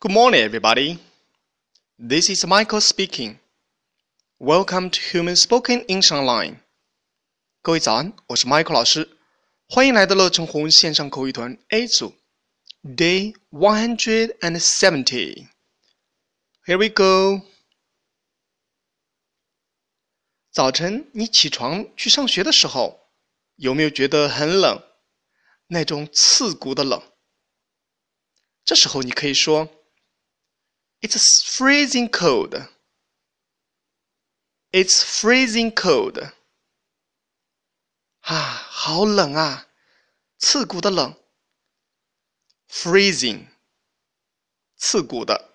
Good morning, everybody. This is Michael speaking. Welcome to Human Spoken English Online. 各位早安，我是 Michael 老师，欢迎来到乐成红线上口语团 A 组，Day one hundred and seventy. Here we go. 早晨你起床去上学的时候，有没有觉得很冷？那种刺骨的冷。这时候你可以说 ：“It's freezing cold.” It's freezing cold. 啊，好冷啊，刺骨的冷。Freezing，刺骨的。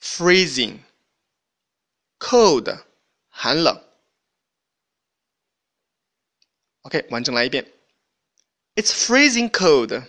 Freezing，cold，寒冷。OK，完整来一遍。It's freezing cold.